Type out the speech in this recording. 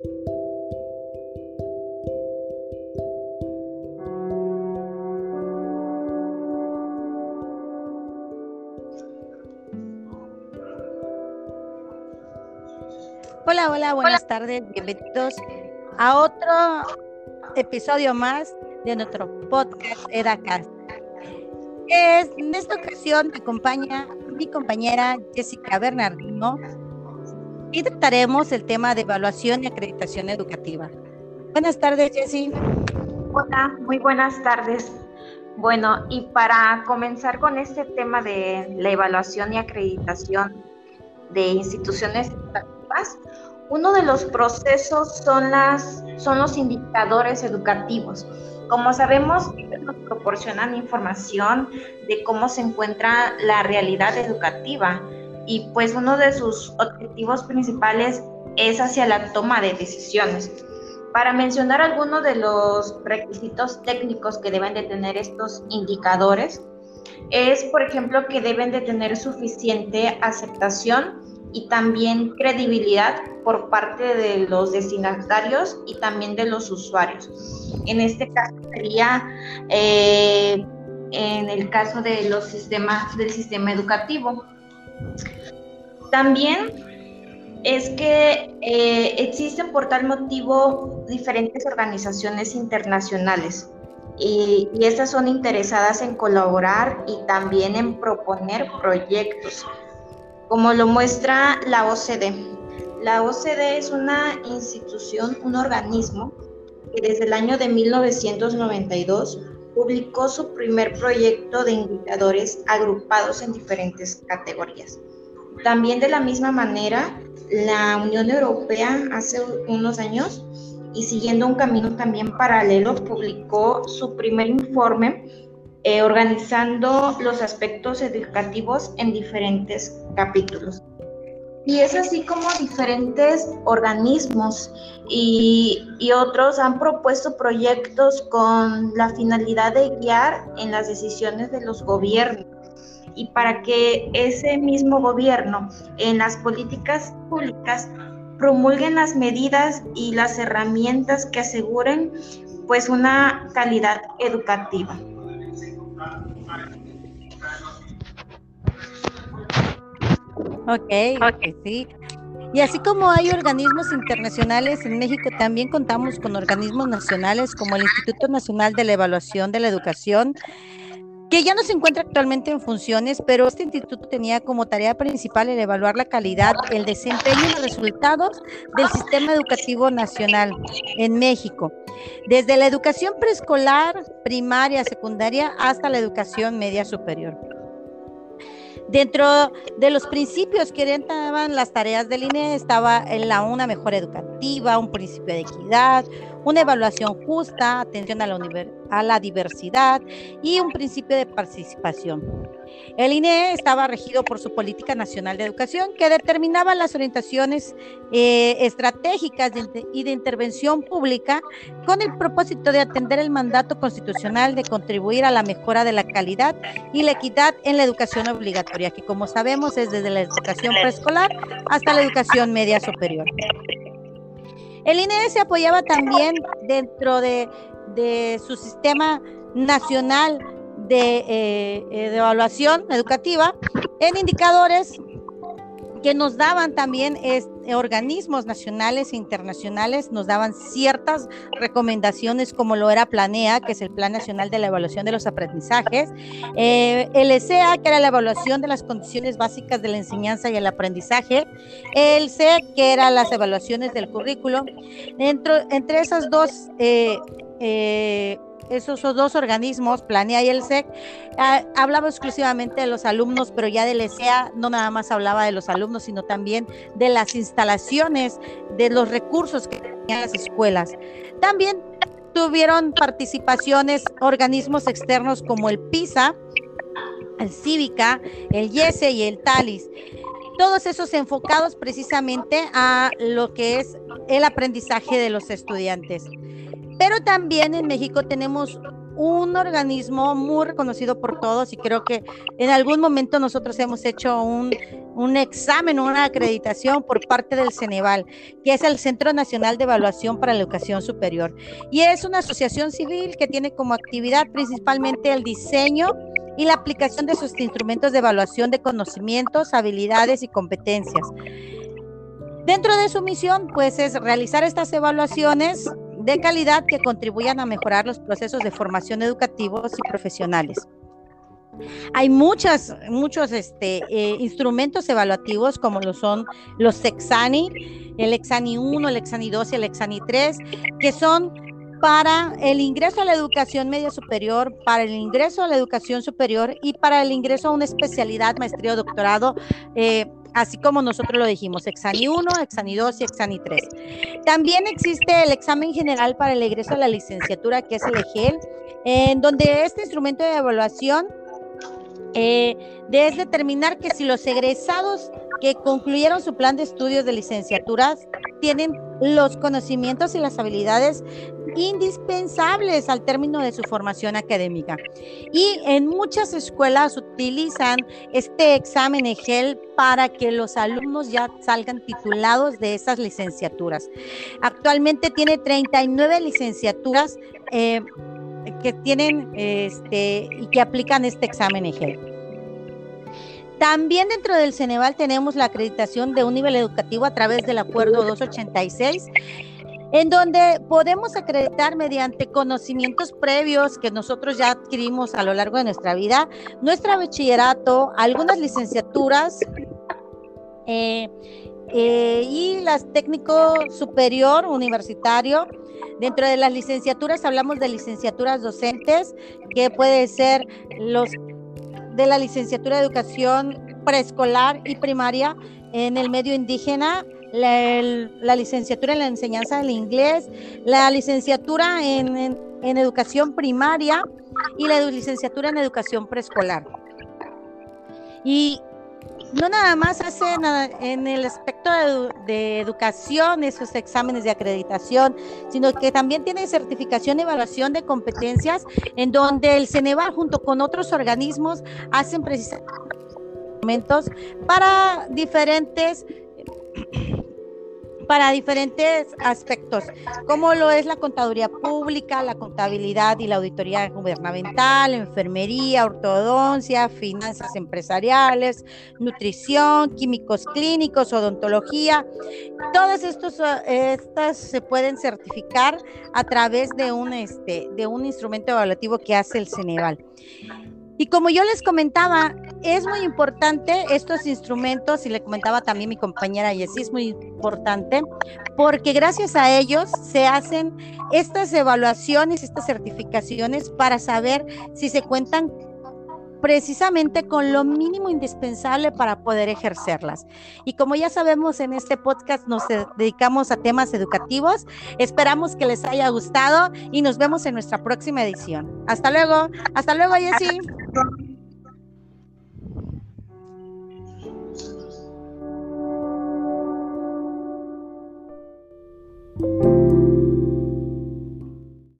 Hola, hola, buenas tardes, bienvenidos a otro episodio más de nuestro podcast EDACAST. Es, en esta ocasión me acompaña mi compañera Jessica Bernardino y trataremos el tema de evaluación y acreditación educativa. Buenas tardes, Jessie. Hola, muy buenas tardes. Bueno, y para comenzar con este tema de la evaluación y acreditación de instituciones educativas, uno de los procesos son, las, son los indicadores educativos. Como sabemos, nos proporcionan información de cómo se encuentra la realidad educativa y pues uno de sus objetivos principales es hacia la toma de decisiones. Para mencionar algunos de los requisitos técnicos que deben de tener estos indicadores, es por ejemplo que deben de tener suficiente aceptación y también credibilidad por parte de los destinatarios y también de los usuarios. En este caso sería eh, en el caso de los sistemas del sistema educativo. También es que eh, existen por tal motivo diferentes organizaciones internacionales y, y estas son interesadas en colaborar y también en proponer proyectos como lo muestra la OCDE. La OCDE es una institución, un organismo que desde el año de 1992 publicó su primer proyecto de indicadores agrupados en diferentes categorías. También de la misma manera, la Unión Europea hace unos años y siguiendo un camino también paralelo publicó su primer informe eh, organizando los aspectos educativos en diferentes capítulos. Y es así como diferentes organismos y, y, otros han propuesto proyectos con la finalidad de guiar en las decisiones de los gobiernos y para que ese mismo gobierno en las políticas públicas promulguen las medidas y las herramientas que aseguren pues una calidad educativa. Ok, ok, sí. Y así como hay organismos internacionales, en México también contamos con organismos nacionales como el Instituto Nacional de la Evaluación de la Educación, que ya no se encuentra actualmente en funciones, pero este instituto tenía como tarea principal el evaluar la calidad, el desempeño y los resultados del sistema educativo nacional en México, desde la educación preescolar, primaria, secundaria, hasta la educación media superior. Dentro de los principios que orientaban las tareas del INE estaba la una mejor educativa, un principio de equidad, una evaluación justa, atención a la, a la diversidad y un principio de participación. El INE estaba regido por su política nacional de educación que determinaba las orientaciones eh, estratégicas y de intervención pública con el propósito de atender el mandato constitucional de contribuir a la mejora de la calidad y la equidad en la educación obligatoria, que como sabemos es desde la educación preescolar hasta la educación media superior. El INE se apoyaba también dentro de, su sistema nacional de, eh, de, evaluación educativa en indicadores que nos daban también organismos nacionales e internacionales, nos daban ciertas recomendaciones como lo era Planea, que es el Plan Nacional de la Evaluación de los Aprendizajes, eh, el ESEA, que era la evaluación de las condiciones básicas de la enseñanza y el aprendizaje, el CEC, que era las evaluaciones del currículo. Entre, esas dos eh, eh, esos dos organismos, Planea y el SEC, ah, hablaba exclusivamente de los alumnos, pero ya del ESEA no nada más hablaba de los alumnos, sino también de las instalaciones, de los recursos que tenían las escuelas. También tuvieron participaciones organismos externos como el PISA, el Cívica, el YESE y el TALIS todos esos enfocados precisamente a lo que es el aprendizaje de los estudiantes. Pero también en México tenemos un organismo muy reconocido por todos y creo que en algún momento nosotros hemos hecho un un examen, una acreditación por parte del Ceneval, que es el Centro Nacional de Evaluación para la Educación Superior. Y es una asociación civil que tiene como actividad principalmente el diseño y la aplicación de sus instrumentos de evaluación de conocimientos, habilidades y competencias. Dentro de su misión, pues es realizar estas evaluaciones de calidad que contribuyan a mejorar los procesos de formación educativos y profesionales. Hay muchas, muchos este, eh, instrumentos evaluativos como lo son los Exani, el Exani 1, el Exani 2 y el Exani 3, que son para el ingreso a la educación media superior, para el ingreso a la educación superior y para el ingreso a una especialidad, maestría o doctorado, eh, así como nosotros lo dijimos, Exani 1, Exani 2 y Exani 3. También existe el examen general para el ingreso a la licenciatura, que es el EGEL, en donde este instrumento de evaluación eh, es determinar que si los egresados que concluyeron su plan de estudios de licenciaturas tienen los conocimientos y las habilidades indispensables al término de su formación académica. Y en muchas escuelas utilizan este examen EGEL para que los alumnos ya salgan titulados de esas licenciaturas. Actualmente tiene 39 licenciaturas eh, que tienen este, y que aplican este examen EGEL. También dentro del Ceneval tenemos la acreditación de un nivel educativo a través del acuerdo 286 en donde podemos acreditar mediante conocimientos previos que nosotros ya adquirimos a lo largo de nuestra vida, nuestro bachillerato, algunas licenciaturas eh, eh, y las técnico superior universitario. Dentro de las licenciaturas hablamos de licenciaturas docentes, que puede ser los de la licenciatura de educación preescolar y primaria en el medio indígena, la, licenciatura en la enseñanza del inglés, la licenciatura en, educación primaria y la licenciatura en educación preescolar. Y no nada más hacen en el aspecto de, educación esos exámenes de acreditación, sino que también tiene certificación y evaluación de competencias en donde el Ceneval junto con otros organismos hacen precisamente para diferentes para diferentes aspectos, como lo es la contaduría pública, la contabilidad y la auditoría gubernamental, enfermería, ortodoncia, finanzas empresariales, nutrición, químicos clínicos, odontología. Todas estos, estas se pueden certificar a través de un, este, de un instrumento evaluativo que hace el Ceneval. Y como yo les comentaba, es muy importante estos instrumentos, y le comentaba también mi compañera Yesí, es muy importante, porque gracias a ellos se hacen estas evaluaciones, estas certificaciones para saber si se cuentan precisamente con lo mínimo indispensable para poder ejercerlas. Y como ya sabemos, en este podcast nos dedicamos a temas educativos. Esperamos que les haya gustado y nos vemos en nuestra próxima edición. Hasta luego. Hasta luego, Jessy.